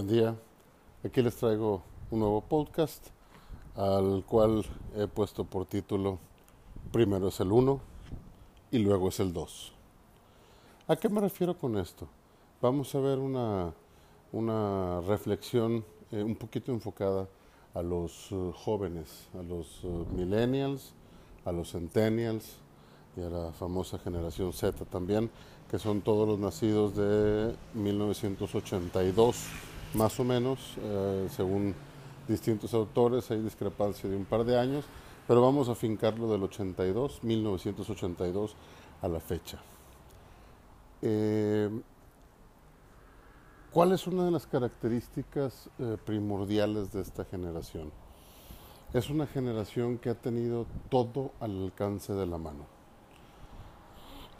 Buen día. Aquí les traigo un nuevo podcast al cual he puesto por título Primero es el 1 y luego es el 2. ¿A qué me refiero con esto? Vamos a ver una, una reflexión eh, un poquito enfocada a los uh, jóvenes, a los uh, millennials, a los centennials y a la famosa generación Z también, que son todos los nacidos de 1982 más o menos, eh, según distintos autores, hay discrepancia de un par de años, pero vamos a fincarlo del 82, 1982 a la fecha. Eh, ¿Cuál es una de las características eh, primordiales de esta generación? Es una generación que ha tenido todo al alcance de la mano.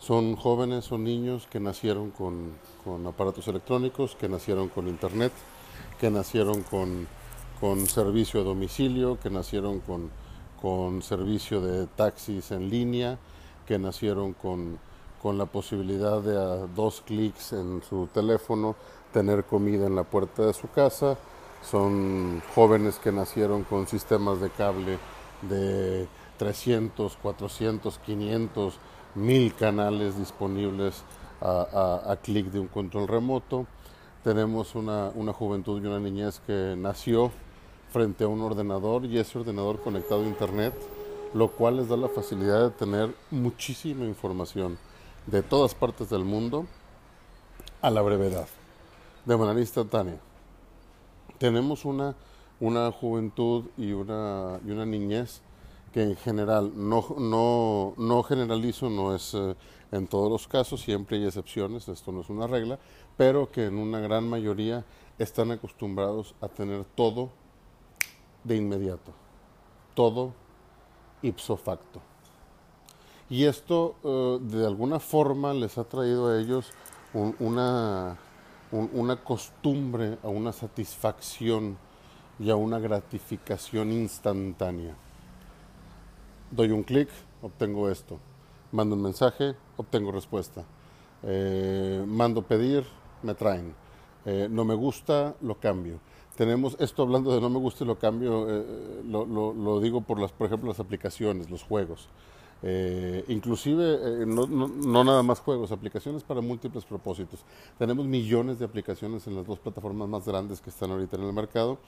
Son jóvenes o niños que nacieron con, aparatos electrónicos, que nacieron con internet, que nacieron con, servicio a domicilio, que nacieron con, servicio de taxis en línea, que nacieron con, con la posibilidad de a dos clics en su teléfono tener comida en la puerta de su casa. Son jóvenes que nacieron con sistemas de cable de 300, 400, 500 mil canales disponibles a, a, clic de un control remoto. Tenemos una, una, juventud y una niñez que nació frente a un ordenador y ese ordenador conectado a Internet, lo cual les da la facilidad de tener muchísima información de todas partes del mundo a la brevedad, de manera instantánea. Tenemos una, una juventud y una, y una niñez que en general no, no, no generalizo, no es eh, en todos los casos, siempre hay excepciones, esto no es una regla, pero que en una gran mayoría están acostumbrados a tener todo de inmediato, todo ipso facto. Y esto eh, de alguna forma les ha traído a ellos una, una costumbre, a una satisfacción y a una gratificación instantánea doy un clic, obtengo esto. Mando un mensaje, obtengo respuesta. Eh, mando pedir, me traen. Eh, no me gusta, lo cambio. Tenemos esto hablando de no me gusta y lo cambio, eh, lo, lo, digo por, las, por ejemplo, las aplicaciones, los juegos. inclusive, no, no, no, nada más juegos, aplicaciones para múltiples propósitos. Tenemos millones de aplicaciones en las dos plataformas más grandes que están ahorita en el mercado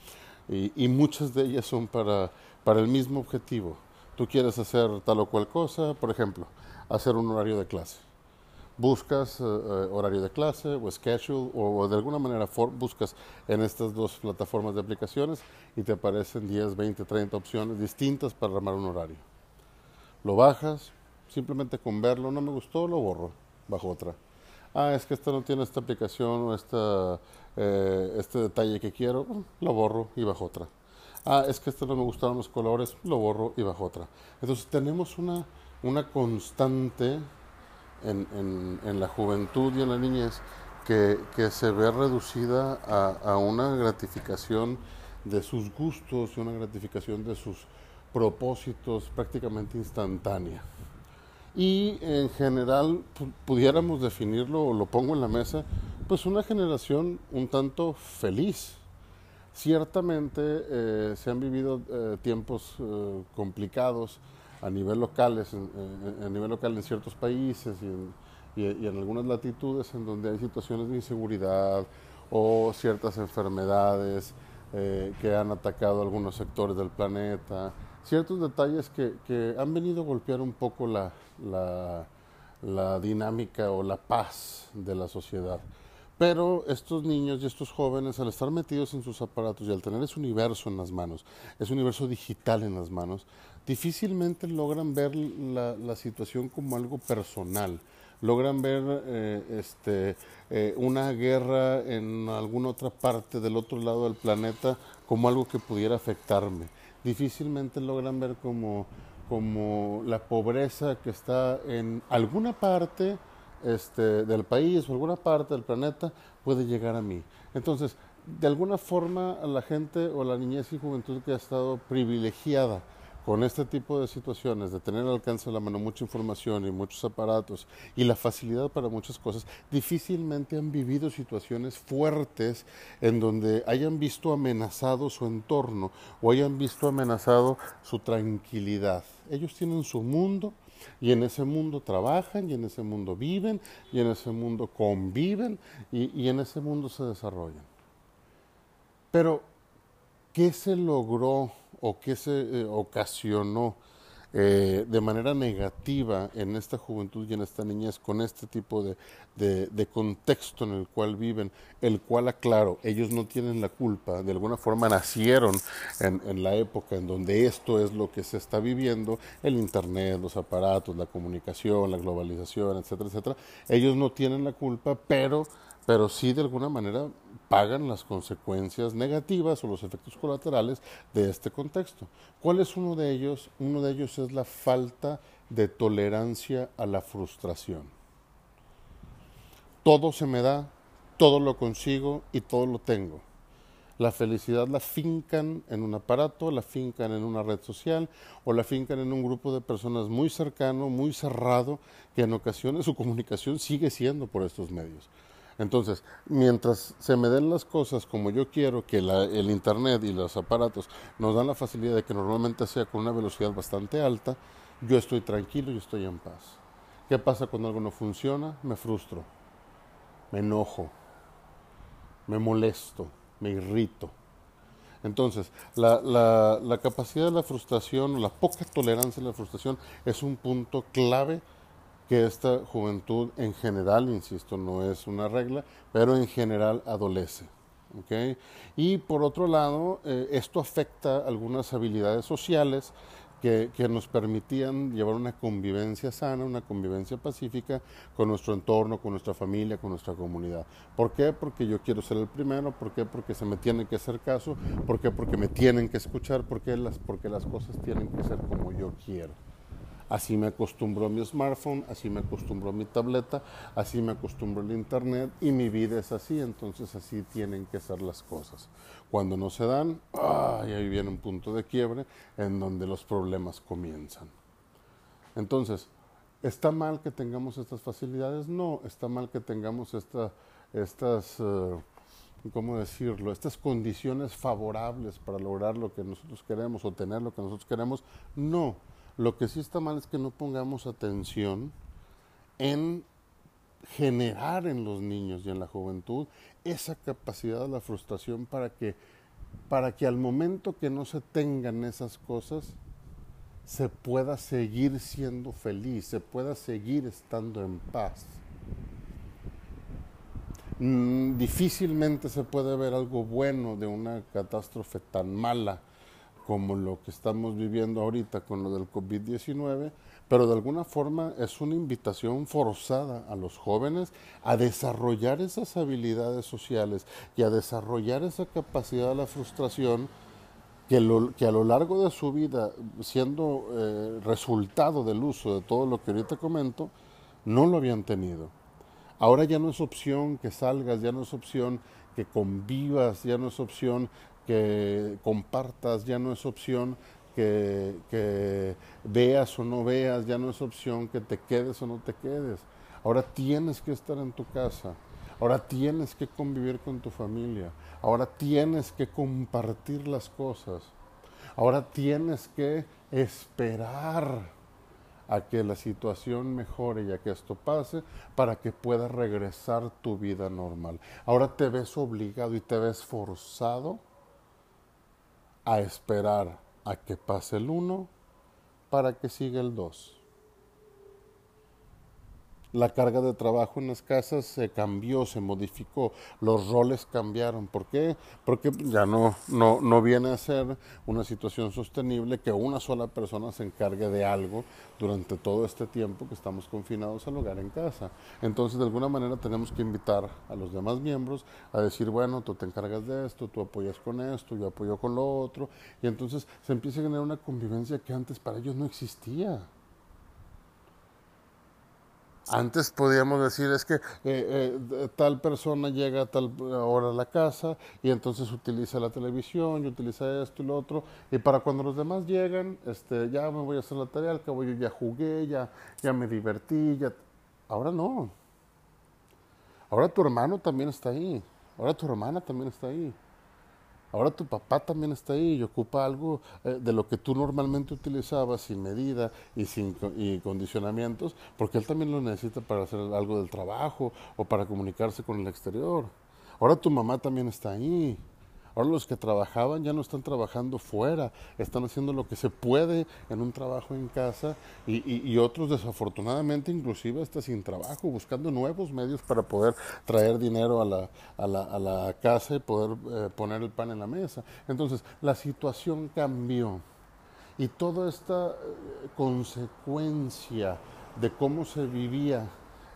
y, y muchas de ellas son para, para el mismo objetivo tú quieres hacer tal o cual cosa, por ejemplo, hacer un horario de clase. Buscas eh, eh, horario de clase o schedule o, de alguna manera buscas en estas dos plataformas de aplicaciones y te aparecen 10, 20, 30 opciones distintas para armar un horario. Lo bajas, simplemente con verlo, no me gustó, lo borro, bajo otra. Ah, es que esta no tiene esta aplicación o esta, eh, este detalle que quiero, lo borro y bajo otra ah, es que esto no me gustaron los colores, lo borro y bajo otra. Entonces tenemos una, una constante en, en, la juventud y en la niñez que, que se ve reducida a, a, una gratificación de sus gustos y una gratificación de sus propósitos prácticamente instantánea. Y en general pudiéramos definirlo, o lo pongo en la mesa, pues una generación un tanto feliz, Ciertamente eh, se han vivido eh, tiempos eh, complicados a nivel locales, a nivel local en ciertos países y en, algunas latitudes en donde hay situaciones de inseguridad o ciertas enfermedades que han atacado algunos sectores del planeta, ciertos detalles que, han venido a golpear un poco la dinámica o la paz de la sociedad. Pero estos niños y estos jóvenes, al estar metidos en sus aparatos y al tener ese universo en las manos, ese universo digital en las manos, difícilmente logran ver la, situación como algo personal. Logran ver eh, este, eh, una guerra en alguna otra parte del otro lado del planeta como algo que pudiera afectarme. Difícilmente logran ver como, como la pobreza que está en alguna parte este, del país o alguna parte del planeta puede llegar a mí. Entonces, de alguna forma, la gente o la niñez y juventud que ha estado privilegiada con este tipo de situaciones, de tener al alcance de la mano mucha información y muchos aparatos y la facilidad para muchas cosas, difícilmente han vivido situaciones fuertes en donde hayan visto amenazado su entorno o hayan visto amenazado su tranquilidad. Ellos tienen su mundo y en ese mundo trabajan y en ese mundo viven y en ese mundo conviven y, y en ese mundo se desarrollan. Pero, ¿qué se logró o qué se eh, ocasionó eh, de manera negativa en esta juventud y en esta niñez con este tipo de, de, contexto en el cual viven, el cual, aclaro, ellos no tienen la culpa, de alguna forma nacieron en, en la época en donde esto es lo que se está viviendo, el Internet, los aparatos, la comunicación, la globalización, etcétera, etcétera. Ellos no tienen la culpa, pero pero sí de alguna manera pagan las consecuencias negativas o los efectos colaterales de este contexto. ¿Cuál es uno de ellos? Uno de ellos es la falta de tolerancia a la frustración. Todo se me da, todo lo consigo y todo lo tengo. La felicidad la fincan en un aparato, la fincan en una red social o la fincan en un grupo de personas muy cercano, muy cerrado, que en ocasiones su comunicación sigue siendo por estos medios. Entonces, mientras se me den las cosas como yo quiero, que el Internet y los aparatos nos dan la facilidad de que normalmente sea con una velocidad bastante alta, yo estoy tranquilo y estoy en paz. ¿Qué pasa cuando algo no funciona? Me frustro, me enojo, me molesto, me irrito. Entonces, la, la, la capacidad de la frustración, la poca tolerancia a la frustración es un punto clave que esta juventud en general, insisto, no es una regla, pero en general adolece. ¿okay? Y por otro lado, eh, esto afecta algunas habilidades sociales que, nos permitían llevar una convivencia sana, una convivencia pacífica con nuestro entorno, con nuestra familia, con nuestra comunidad. ¿Por qué? Porque yo quiero ser el primero, ¿por qué? Porque se me tiene que hacer caso, ¿por qué? Porque me tienen que escuchar, ¿por qué? Las, porque las cosas tienen que ser como yo quiero. Así me acostumbró mi smartphone, así me acostumbró mi tableta, así me acostumbró el internet y mi vida es así, entonces así tienen que ser las cosas. Cuando no se dan, ahí viene un punto de quiebre en donde los problemas comienzan. Entonces, ¿está mal que tengamos estas facilidades? No, está mal que tengamos esta, estas... Uh, ¿cómo decirlo? Estas condiciones favorables para lograr lo que nosotros queremos o tener lo que nosotros queremos, no. Lo que sí está mal es que no pongamos atención en generar en los niños y en la juventud esa capacidad de la frustración para que, para que al momento que no se tengan esas cosas, se pueda seguir siendo feliz, se pueda seguir estando en paz. Mm, difícilmente se puede ver algo bueno de una catástrofe tan mala como lo que estamos viviendo ahorita con lo del COVID-19, pero de alguna forma es una invitación forzada a los jóvenes a desarrollar esas habilidades sociales y a desarrollar esa capacidad de la frustración que, a lo largo de su vida, siendo eh, resultado del uso de todo lo que ahorita comento, no lo habían tenido. Ahora ya no es opción que salgas, ya no es opción que convivas, ya no es opción que compartas, ya no es opción que, veas o no veas, ya no es opción que te quedes o no te quedes. Ahora tienes que estar en tu casa, ahora tienes que convivir con tu familia, ahora tienes que compartir las cosas, ahora tienes que esperar a que la situación mejore y a que esto pase para que pueda regresar tu vida normal. Ahora te ves obligado y te ves forzado a esperar a que pase el 1 para que siga el 2 la carga de trabajo en las casas se cambió, se modificó, los roles cambiaron. ¿Por qué? Porque ya no, no, no viene a ser una situación sostenible que una sola persona se encargue de algo durante todo este tiempo que estamos confinados al hogar en casa. Entonces, de alguna manera tenemos que invitar a los demás miembros a decir, bueno, tú te encargas de esto, tú apoyas con esto, yo apoyo con lo otro. Y entonces se empieza a generar una convivencia que antes para ellos no existía. Antes podíamos decir es que eh, eh, tal persona llega a tal hora a la casa y entonces utiliza la televisión y utiliza esto y lo otro y para cuando los demás llegan, este, ya me voy a hacer la tarea, al cabo yo ya jugué, ya, ya me divertí, ya... Ahora no. Ahora tu hermano también está ahí. Ahora tu hermana también está ahí. Ahora tu papá también está ahí y ocupa algo eh, de lo que tú normalmente utilizabas sin medida y sin y condicionamientos, porque él también lo necesita para hacer algo del trabajo o para comunicarse con el exterior. Ahora tu mamá también está ahí. Ahora los que trabajaban ya no están trabajando fuera, están haciendo lo que se puede en un trabajo en casa y, otros desafortunadamente inclusive hasta sin trabajo, buscando nuevos medios para poder traer dinero a la, a la, a la casa y poder eh, poner el pan en la mesa. Entonces la situación cambió y toda esta eh, consecuencia de cómo se vivía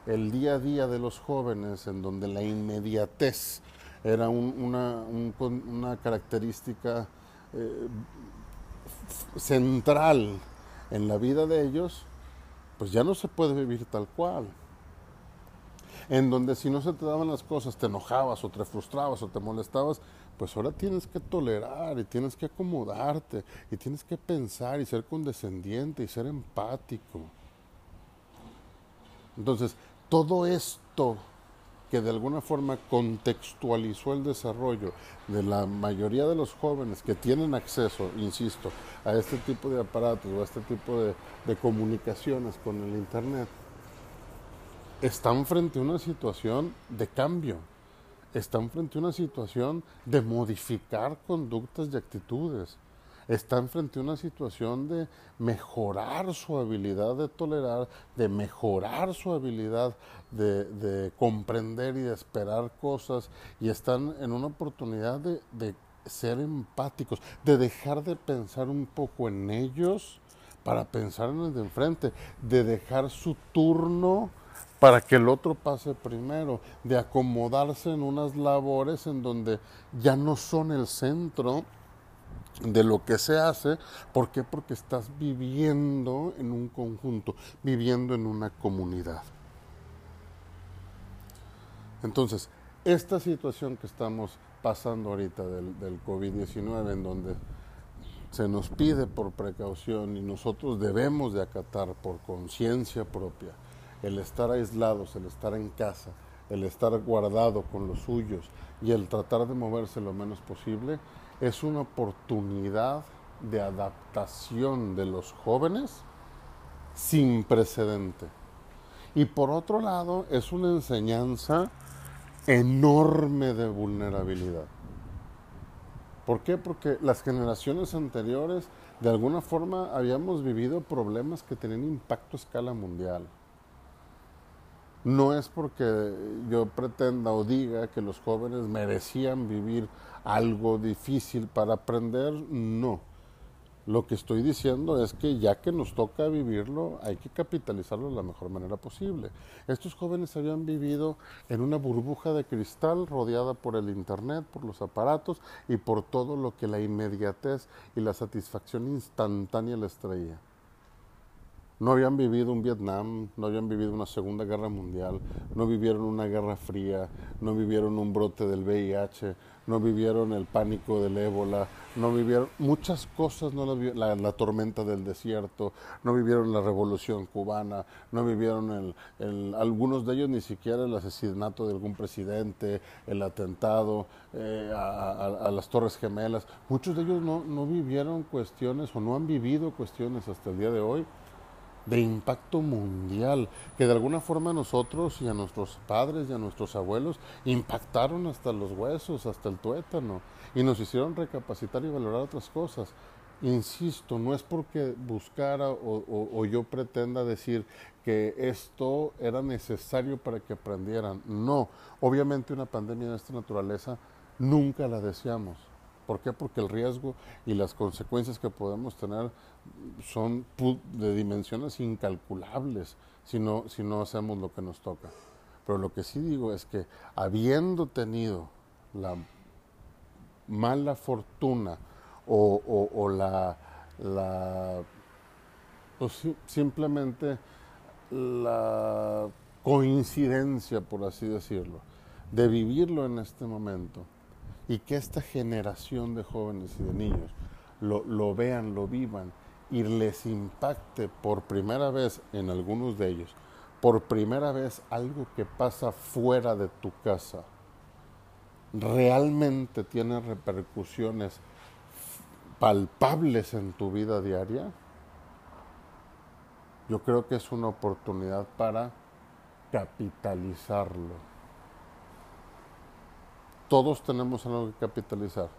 el día a día de los jóvenes en donde la inmediatez era una, característica eh, central en la vida de ellos, pues ya no se puede vivir tal cual. En donde si no se te daban las cosas, te enojabas o te frustrabas o te molestabas, pues ahora tienes que tolerar y tienes que acomodarte y tienes que pensar y ser condescendiente y ser empático. Entonces, todo esto que de alguna forma contextualizó el desarrollo de la mayoría de los jóvenes que tienen acceso, insisto, a este tipo de aparatos o a este tipo de, comunicaciones con el Internet, están frente a una situación de cambio, están frente a una situación de modificar conductas y actitudes están frente a una situación de mejorar su habilidad de tolerar, de mejorar su habilidad de, comprender y de esperar cosas y están en una oportunidad de, de ser empáticos, de dejar de pensar un poco en ellos para pensar en el de enfrente, de dejar su turno para que el otro pase primero, de acomodarse en unas labores en donde ya no son el centro de lo que se hace. ¿Por qué? Porque estás viviendo en un conjunto, viviendo en una comunidad. Entonces, esta situación que estamos pasando ahorita del, del COVID-19, en donde se nos pide por precaución y nosotros debemos de acatar por conciencia propia el estar aislados, el estar en casa, el estar guardado con los suyos y el tratar de moverse lo menos posible, es una oportunidad de adaptación de los jóvenes sin precedente. Y por otro lado, es una enseñanza enorme de vulnerabilidad. ¿Por qué? Porque las generaciones anteriores, de alguna forma, habíamos vivido problemas que tenían impacto a escala mundial. No es porque yo pretenda o diga que los jóvenes merecían vivir algo difícil para aprender, no. Lo que estoy diciendo es que ya que nos toca vivirlo, hay que capitalizarlo de la mejor manera posible. Estos jóvenes habían vivido en una burbuja de cristal rodeada por el Internet, por los aparatos y por todo lo que la inmediatez y la satisfacción instantánea les traía no habían vivido un Vietnam, no habían vivido una Segunda Guerra Mundial, no vivieron una Guerra Fría, no vivieron un brote del VIH, no vivieron el pánico del ébola, no vivieron muchas cosas, no la, la, tormenta del desierto, no vivieron la revolución cubana, no vivieron el, algunos de ellos ni siquiera el asesinato de algún presidente, el atentado eh, a, las Torres Gemelas, muchos de ellos no, no vivieron cuestiones o no han vivido cuestiones hasta el día de hoy de impacto mundial, que de alguna forma nosotros y a nuestros padres y a nuestros abuelos impactaron hasta los huesos, hasta el tuétano, y nos hicieron recapacitar y valorar otras cosas. Insisto, no es porque buscara o, o yo pretenda decir que esto era necesario para que aprendieran. No, obviamente una pandemia de esta naturaleza nunca la deseamos ¿Por qué? Porque el riesgo y las consecuencias que podemos tener son de dimensiones incalculables si no, si no hacemos lo que nos toca. Pero lo que sí digo es que habiendo tenido la mala fortuna o, la, la simplemente la coincidencia, por así decirlo, de vivirlo en este momento y que esta generación de jóvenes y de niños lo, lo vean, lo vivan y les impacte por primera vez en algunos de ellos, por primera vez algo que pasa fuera de tu casa, realmente tiene repercusiones palpables en tu vida diaria, yo creo que es una oportunidad para capitalizarlo. Todos tenemos algo que capitalizar.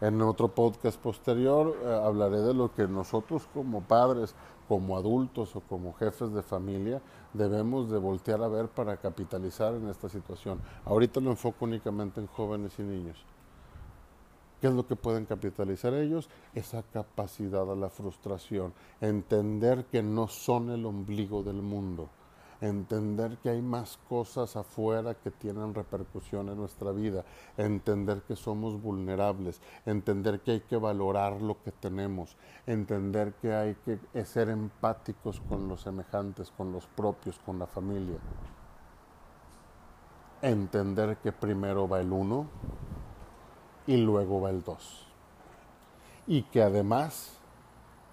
En otro podcast posterior eh, hablaré de lo que nosotros como padres, como adultos o como jefes de familia debemos de voltear a ver para capitalizar en esta situación. Ahorita lo enfoco únicamente en jóvenes y niños. ¿Qué es lo que pueden capitalizar ellos? Esa capacidad a la frustración, entender que no son el ombligo del mundo entender que hay más cosas afuera que tienen repercusión en nuestra vida, entender que somos vulnerables, entender que hay que valorar lo que tenemos, entender que hay que ser empáticos con los semejantes, con los propios, con la familia. Entender que primero va el uno y luego va el dos. Y que además,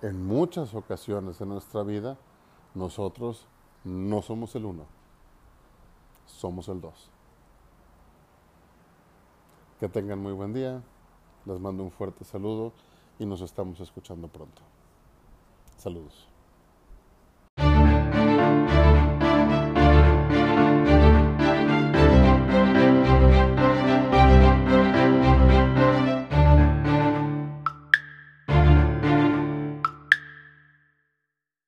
en muchas ocasiones en nuestra vida, nosotros no somos el uno, somos el dos. Que tengan muy buen día, les mando un fuerte saludo y nos estamos escuchando pronto. Saludos.